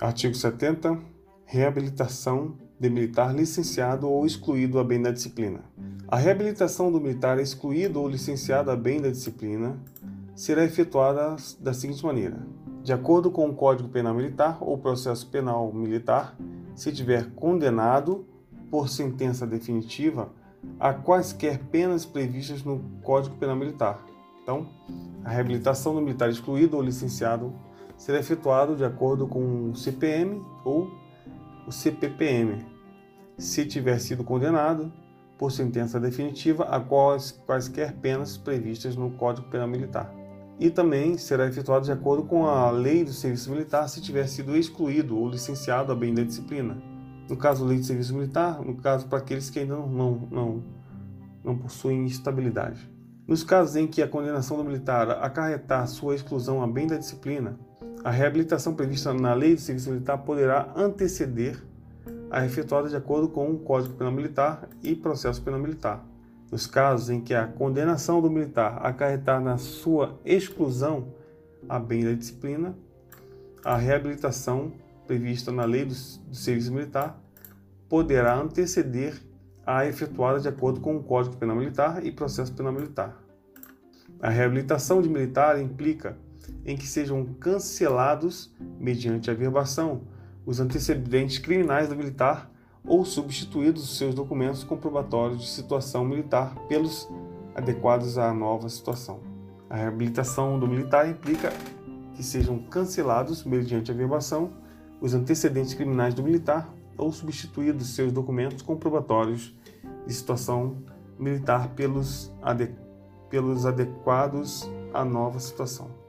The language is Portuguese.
Artigo 70. Reabilitação de militar licenciado ou excluído a bem da disciplina. A reabilitação do militar excluído ou licenciado a bem da disciplina será efetuada da seguinte maneira: de acordo com o Código Penal Militar ou processo penal militar, se tiver condenado por sentença definitiva a quaisquer penas previstas no Código Penal Militar. Então, a reabilitação do militar excluído ou licenciado será efetuado de acordo com o CPM ou o CPPM, se tiver sido condenado por sentença definitiva a quais, quaisquer penas previstas no Código Penal Militar. E também será efetuado de acordo com a Lei do Serviço Militar se tiver sido excluído ou licenciado a bem da disciplina. No caso, Lei do Serviço Militar, no caso, para aqueles que ainda não, não, não possuem estabilidade. Nos casos em que a condenação do militar acarretar sua exclusão a bem da disciplina, a reabilitação prevista na Lei do Serviço Militar poderá anteceder a efetuada de acordo com o Código Penal Militar e Processo Penal Militar. Nos casos em que a condenação do militar acarretar na sua exclusão a bem da disciplina, a reabilitação prevista na Lei do, Serviço Militar poderá anteceder a efetuada de acordo com o Código Penal Militar e Processo Penal Militar. A reabilitação de militar implica em que sejam cancelados, mediante a verbação, os antecedentes criminais do militar ou substituídos os seus documentos comprobatórios de situação militar pelos adequados à nova situação. A reabilitação do militar implica que sejam cancelados, mediante a verbação, os antecedentes criminais do militar ou substituídos seus documentos comprobatórios de situação militar pelos, ade pelos adequados à nova situação.